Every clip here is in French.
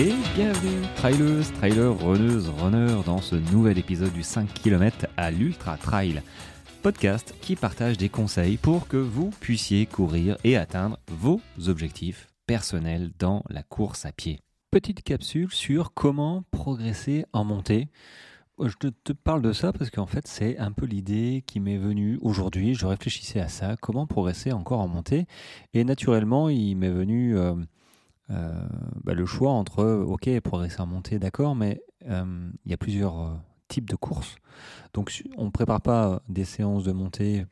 Et bienvenue, trailers, trailers, runneuses, runners, dans ce nouvel épisode du 5 km à l'Ultra Trail. Podcast qui partage des conseils pour que vous puissiez courir et atteindre vos objectifs personnels dans la course à pied. Petite capsule sur comment progresser en montée. Je te, parle de ça parce qu'en fait c'est un peu l'idée qui m'est venue aujourd'hui. Je réfléchissais à ça, comment progresser encore en montée. Et naturellement il m'est venu... euh, euh, bah, le choix entre, ok, progresser en montée, d'accord, mais euh, il y a plusieurs euh, types de courses. Donc on ne prépare pas des séances de montée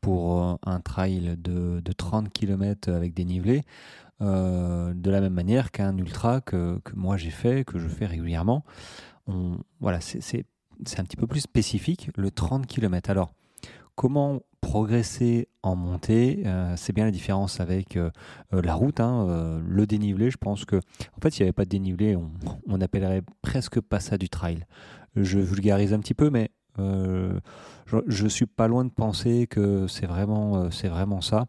pour euh, un trail de, de 30 km avec dénivelé, euh, de la même manière qu'un ultra que, moi j'ai fait, que je fais régulièrement. Voilà, c'est un petit peu plus spécifique, le 30 km. Alors, comment progresser en montée Euh, C'est bien la différence avec euh, euh, la route, hein, le dénivelé. Je pense que, en fait, s'il n'y avait pas de dénivelé, on, on appellerait presque pas ça du trail. Je vulgarise un petit peu, mais je, je suis pas loin de penser que c'est vraiment, ça.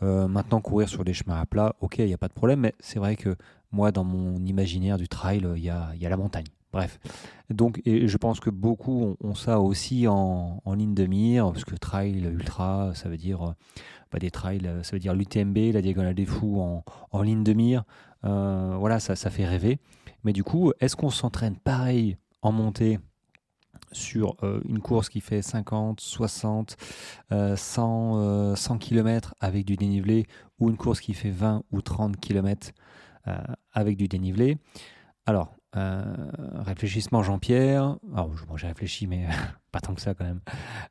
Maintenant, courir sur des chemins à plat, ok, il n'y a pas de problème, mais c'est vrai que moi, dans mon imaginaire du trail, il y a la montagne. Bref. Donc, je pense que beaucoup ont, ça aussi en, en ligne de mire, parce que trail, ultra, ça veut dire euh, des trails, euh, ça veut dire l'UTMB, la Diagonale des Fous en, en ligne de mire. Euh, voilà, ça, ça fait rêver. Mais du coup, est-ce qu'on s'entraîne pareil en montée sur une course qui fait 50, 60, euh, 100, euh, 100 km avec du dénivelé ou une course qui fait 20 ou 30 km avec du dénivelé? Alors, réfléchissement Jean-Pierre. Bon, j'ai réfléchi, mais pas tant que ça quand même,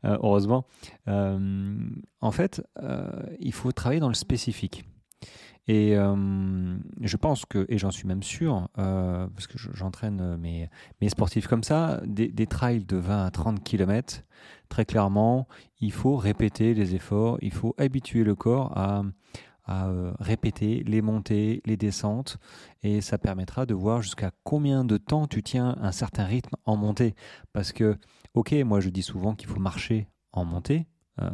euh, heureusement. Euh, en fait, euh, il faut travailler dans le spécifique. Et euh, je pense que, et j'en suis même sûr, euh, parce que je- j'entraîne mes, mes sportifs comme ça, des, des trails de 20 à 30 km, très clairement, il faut répéter les efforts, il faut habituer le corps à, euh, répéter les montées, les descentes, et ça permettra de voir jusqu'à combien de temps tu tiens un certain rythme en montée. Parce que, ok, moi je dis souvent qu'il faut marcher en montée, euh,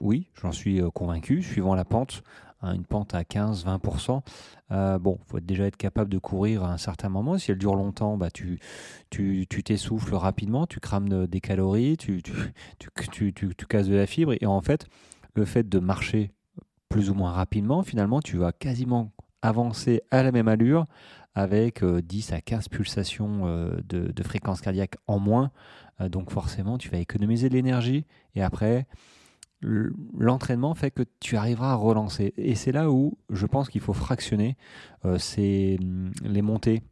oui, j'en suis euh, convaincu, suivant la pente, hein, une pente à 15-20%. Euh, bon, il faut déjà être capable de courir à un certain moment. Si elle dure longtemps, bah, tu tu tu t'essouffles rapidement, tu crames de- des calories, tu, tu, tu, tu, tu- tu casses de la fibre. Et en fait, le fait de marcher plus ou moins rapidement, finalement, tu vas quasiment avancer à la même allure avec euh, 10 à 15 pulsations euh, de, fréquence cardiaque en moins. Euh, donc forcément, tu vas économiser de l'énergie. Et après, l'entraînement fait que tu arriveras à relancer. Et c'est là où je pense qu'il faut fractionner euh, hum, les montées,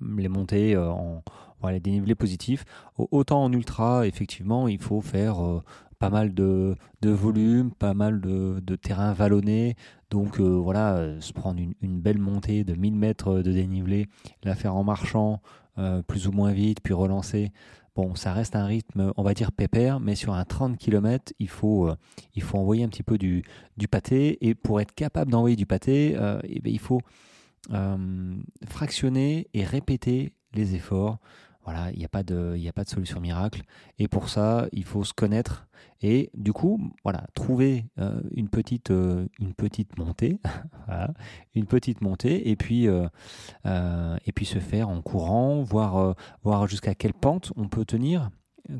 les montées euh, en les dénivelés positifs. Au- Autant en ultra, effectivement, il faut faire euh, pas mal de, de volume, pas mal de, de terrain vallonné. Donc euh, voilà, euh, se prendre une, une belle montée de 1000 mètres de dénivelé, la faire en marchant euh, plus ou moins vite, puis relancer. Bon, ça reste un rythme, on va dire pépère, mais sur un 30 km, il faut, euh, il faut envoyer un petit peu du, du pâté. Et pour être capable d'envoyer du pâté, euh, eh ben, il faut euh, fractionner et répéter les efforts. Voilà, il n'y a, pas de- solution miracle. Et pour ça, il faut se connaître. Et du coup, voilà, trouver euh, une, petite, euh, une petite montée. voilà, une petite montée. Et puis, euh, se faire en courant, voir, jusqu'à quelle pente on peut tenir,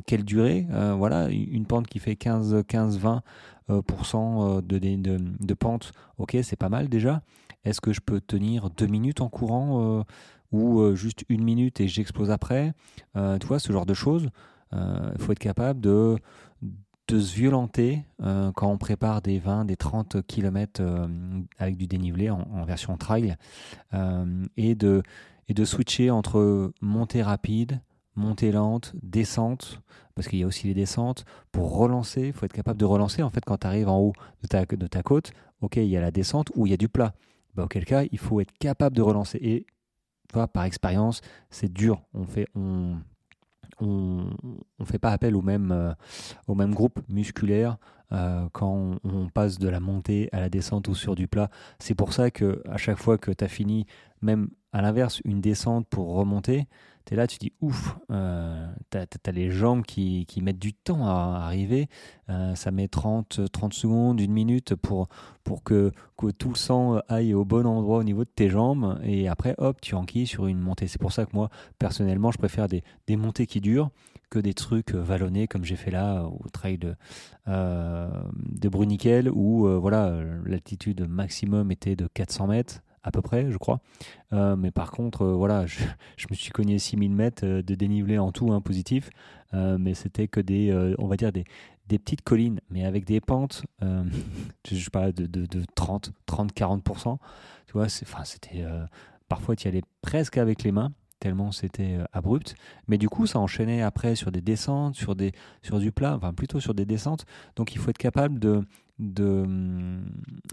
quelle durée. voilà, une pente qui fait 15, 15 20 euh, pour cent de, pente, ok, c'est pas mal déjà. Est-ce que je peux tenir deux minutes en courant ou euh, juste une minute et j'explose après Euh, Tu vois, ce genre de choses. Il faut être capable de, de se violenter euh, quand on prépare des 20, des 30 km avec du dénivelé en, version trail euh, et, de, et de switcher entre montée rapide, montée lente, descente, parce qu'il y a aussi les descentes. Pour relancer, il faut être capable de relancer. En fait, quand tu arrives en haut de ta, de ta côte, ok, il y a la descente ou il y a du plat. Bah, auquel cas, il faut être capable de relancer. Et par expérience, c'est dur. On fait, on, on, on fait pas appel au même, euh, au même groupe musculaire euh, quand on, on passe de la montée à la descente ou sur du plat. C'est pour ça que à chaque fois que tu as fini, même à l'inverse, une descente pour remonter, tu es là, tu dis ouf, euh, tu as, les jambes qui, mettent du temps à arriver. Euh, ça met 30, 30 secondes, une minute pour, que, tout le sang aille au bon endroit au niveau de tes jambes. Et après, hop, tu enquilles sur une montée. C'est pour ça que moi, personnellement, je préfère des, montées qui durent que des trucs vallonnés comme j'ai fait là au trail de, euh, de Bruniquel où voilà l'altitude maximum était de 400 mètres à peu près, je crois. Euh, mais par contre, euh, voilà, je, me suis cogné 6000 mètres euh, de dénivelé en tout, hein, positif. mais c'était que des, on va dire, des, des, petites collines, mais avec des pentes, je sais pas, de, de, de 30, 30, 40%. Tu vois, c'était. parfois, tu y allais presque avec les mains tellement c'était abrupt. Mais du coup, ça enchaînait après sur des descentes, sur, des, sur du plat, enfin plutôt sur des descentes. Donc il faut être capable de, de,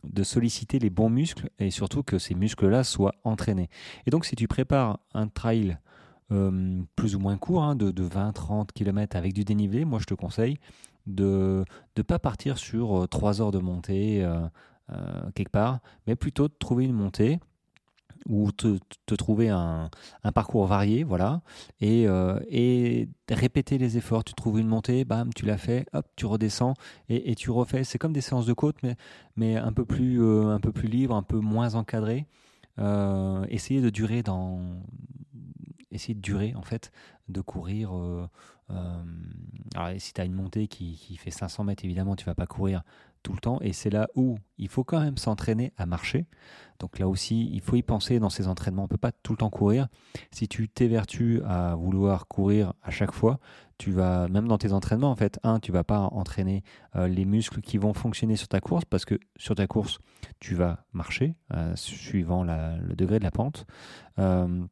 de solliciter les bons muscles et surtout que ces muscles-là soient entraînés. Et donc si tu prépares un trail euh, plus ou moins court, hein, de, 20-30 km avec du dénivelé, moi je te conseille de ne pas partir sur 3 euh, heures de montée euh, quelque part, mais plutôt de trouver une montée ou te, trouver un, parcours varié, voilà, et, euh, et, répéter les efforts. Tu trouves une montée, bam, tu l'as fait, hop, tu redescends et, tu refais. C'est comme des séances de côte, mais, un, peu plus, euh, un peu plus libre, un peu moins encadré. Euh, essayer de durer dans essayer de durer en fait de courir alors si tu as une montée qui, qui, fait 500 mètres évidemment tu vas pas courir tout le temps. Et c'est là où il faut quand même s'entraîner à marcher. Donc là aussi, il faut y penser dans ces entraînements. On peut pas tout le temps courir. Si tu t'évertues à vouloir courir à chaque fois, tu vas, même dans tes entraînements, en fait, un, tu vas pas entraîner euh, les muscles qui vont fonctionner sur ta course parce que sur ta course, tu vas marcher euh, suivant le degré de la pente. Euh,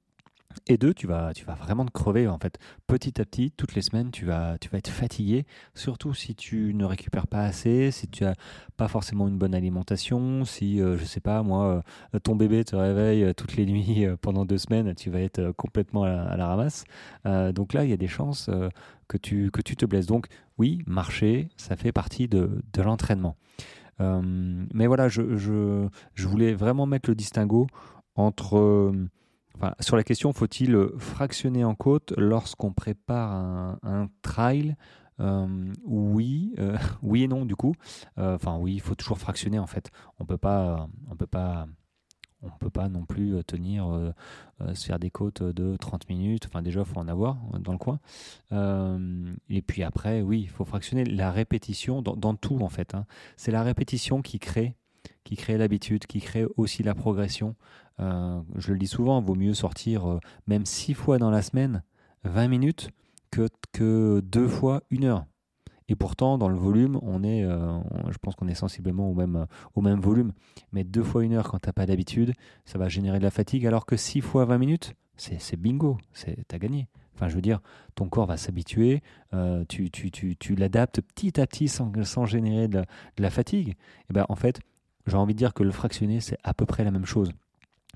et deux, tu vas, tu vas vraiment te crever en fait. Petit à petit, toutes les semaines, tu vas, tu vas être fatigué, surtout si tu ne récupères pas assez, si tu as pas forcément une bonne alimentation, si, euh, je sais pas, moi, euh, ton bébé te réveille euh, toutes les nuits pendant deux semaines, tu vas être complètement à la, ramasse. donc là, il y a des chances que, tu, que tu te blesses. Donc oui, marcher, ça fait partie de, de l'entraînement. mais voilà, je, je, je, voulais vraiment mettre le distinguo entre sur la question, faut-il fractionner en côte lorsqu'on prépare un, trail euh, oui, euh, oui et non du coup. Euh, enfin oui, il faut toujours fractionner en fait. On peut pas, on peut pas, on peut pas non plus tenir, se faire des côtes de 30 minutes. Enfin déjà, il faut en avoir dans le coin. et puis après, oui, il faut fractionner la répétition dans, tout en fait. Hein. C'est la répétition qui crée qui crée l'habitude, qui crée aussi la progression. Euh, je le dis souvent, vaut mieux sortir euh, même six fois dans la semaine, 20 minutes, que, que deux fois une heure. Et pourtant, dans le volume, on est, euh, je pense qu'on est sensiblement au même, au même volume. Mais deux fois une heure quand tu n'as pas d'habitude, ça va générer de la fatigue. Alors que six fois 20 minutes, c'est bingo, tu as gagné. Enfin, je veux dire, ton corps va s'habituer, tu, tu, tu, tu l'adaptes petit à petit sans, sans générer de la, de la fatigue. Et ben, en fait, j'ai envie de dire que le fractionné, c'est à peu près la même chose.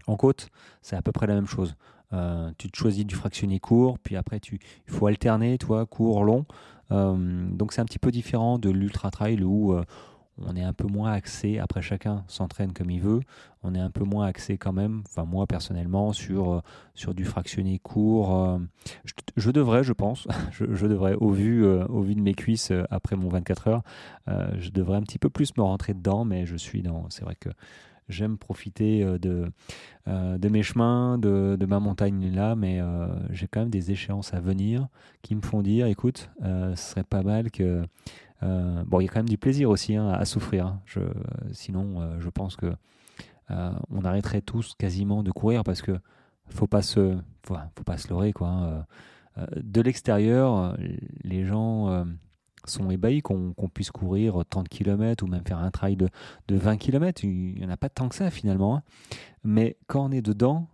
En côte, c'est à peu près la même chose. Euh, tu choisis du fractionné court, puis après tu, il faut alterner, toi, court, long. Euh, donc c'est un petit peu différent de l'ultra trail où euh, on est un peu moins axé. Après chacun s'entraîne comme il veut. On est un peu moins axé quand même. Enfin moi personnellement sur sur du fractionné court. Je, devrais, je pense, je, devrais au vu au vu de mes cuisses après mon 24 heures, je devrais un petit peu plus me rentrer dedans. Mais je suis dans. C'est vrai que j'aime profiter euh, de, euh, mes chemins, de, ma montagne là, mais euh, j'ai quand même des échéances à venir qui me font dire, écoute, ce serait pas mal que... bon, il y a quand même du plaisir aussi hein, à souffrir. Hein. Sinon, je pense que on arrêterait tous quasiment de courir parce que faut pas se, faut, pas se leurrer quoi. Hein. de l'extérieur, les gens sont ébahis qu'on puisse courir 30 km ou même faire un trail de, de 20 km. Il n'y en a pas tant que ça finalement. Mais quand on est dedans,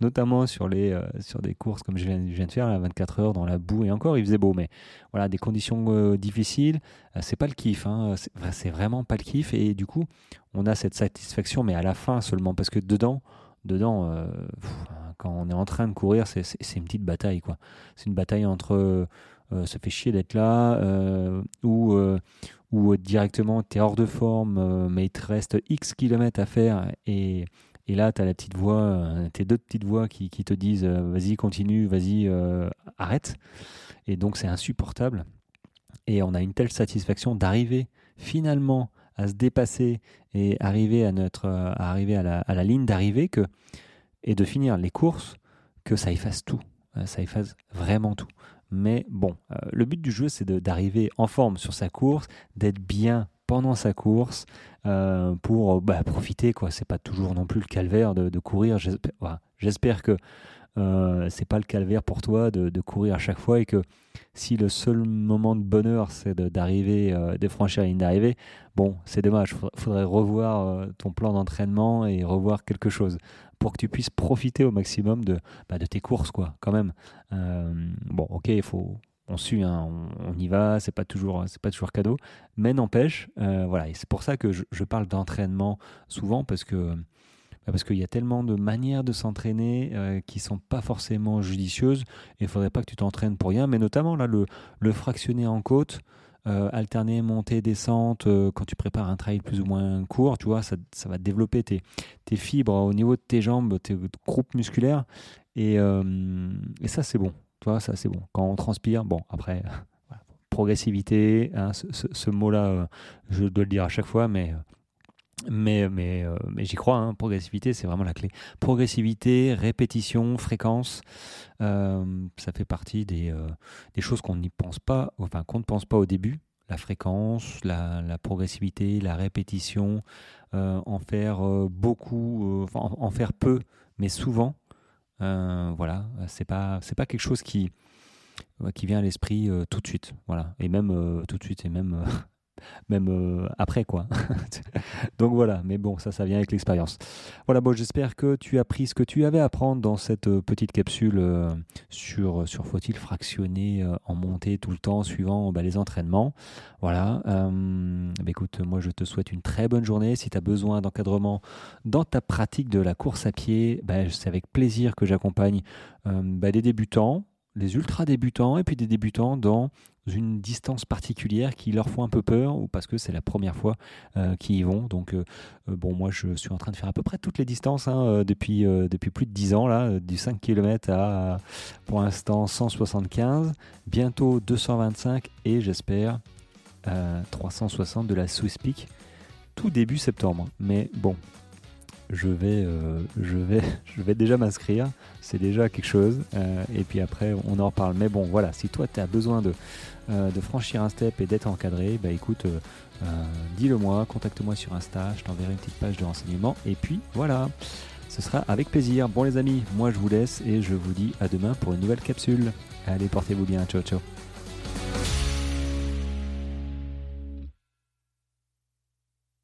notamment sur, les, euh, sur des courses comme je viens, de faire, à 24 heures dans la boue et encore, il faisait beau. Mais voilà, des conditions euh, difficiles, euh, c'est pas le kiff. Hein. C'est vraiment pas le kiff. Et du coup, on a cette satisfaction, mais à la fin seulement. Parce que dedans, dedans quand on est en train de courir, c'est une petite bataille. quoi. C'est une bataille entre ça fait chier d'être là, ou, ou directement tu es hors de forme, mais il te reste X kilomètres à faire et, Et là, tu as la petite voix, tes deux petites voix qui, te disent vas-y, continue, vas-y, arrête. Et donc, c'est insupportable. Et on a une telle satisfaction d'arriver finalement à se dépasser et arriver à, notre, à, arriver à, la, à la ligne d'arrivée que, et de finir les courses que ça efface tout. Ça efface vraiment tout. Mais bon, euh, le but du jeu, c'est d'arriver en forme sur sa course, d'être bien pendant sa course euh, pour bah, profiter. quoi. C'est pas toujours non plus le calvaire de, courir. J'espère que euh, c'est pas le calvaire pour toi de, courir à chaque fois et que si le seul moment de bonheur c'est d'arriver, euh, de, franchir la ligne d'arrivée, bon, c'est dommage. Il faudrait revoir euh, ton plan d'entraînement et revoir quelque chose pour que tu puisses profiter au maximum de, bah, de tes courses, quoi, quand même. bon, ok, il faut. On suit, on, y va, c'est pas toujours, c'est pas toujours cadeau, mais n'empêche, voilà, et c'est pour ça que je, parle d'entraînement souvent parce que bah, parce qu'il y a tellement de manières de s'entraîner euh, qui sont pas forcément judicieuses et il faudrait pas que tu t'entraînes pour rien. Mais notamment là le, fractionner en côte euh, alterner montée descente euh, quand tu prépares un trail plus ou moins court tu vois ça, va développer tes, fibres au niveau de tes jambes tes groupes musculaires. Et ça c'est bon tu vois ça c'est bon quand on transpire bon après progressivité hein, ce, ce mot là je dois le dire à chaque fois mais mais, mais, euh, mais j'y crois, hein, progressivité, c'est vraiment la clé. Progressivité, répétition, fréquence, euh, ça fait partie des, euh, choses qu'on n'y pense pas, enfin qu'on ne pense pas au début. La fréquence, la, progressivité, la répétition, en faire beaucoup, en, faire peu, mais souvent. Voilà, c'est pas, c'est pas quelque chose qui, qui vient à l'esprit tout de suite. Voilà, et même tout de suite, et même même euh, après quoi. Donc voilà, mais bon, ça, ça vient avec l'expérience. Voilà, bon, j'espère que tu as pris ce que tu avais à prendre dans cette euh, petite capsule euh, sur, sur faut-il fractionner en montée tout le temps suivant bah, les entraînements. Voilà, bah, écoute, moi je te souhaite une très bonne journée. Si tu as besoin d'encadrement dans ta pratique de la course à pied, bah, c'est avec plaisir que j'accompagne des débutants les ultra débutants et puis des débutants dans une distance particulière qui leur font un peu peur ou parce que c'est la première fois euh, qu'ils y vont. Donc, euh, euh, bon, moi, je suis en train de faire à peu près toutes les distances hein, depuis, depuis plus de 10 ans, là, du 5 km à, pour l'instant, 175, bientôt 225 et j'espère 360 de la Swiss Peak tout début septembre. Mais bon, je vais, euh, je vais, je déjà m'inscrire. C'est déjà quelque chose. Euh, et puis après, on en reparle. Mais bon, voilà, si toi, tu as besoin de, euh, de franchir un step et d'être encadré, bah écoute, dis-le moi, contacte-moi sur Insta, je t'enverrai une petite page de renseignement. Et puis voilà, ce sera avec plaisir. Bon les amis, moi je vous laisse et je vous dis à demain pour une nouvelle capsule. Allez, portez-vous bien. Ciao, ciao.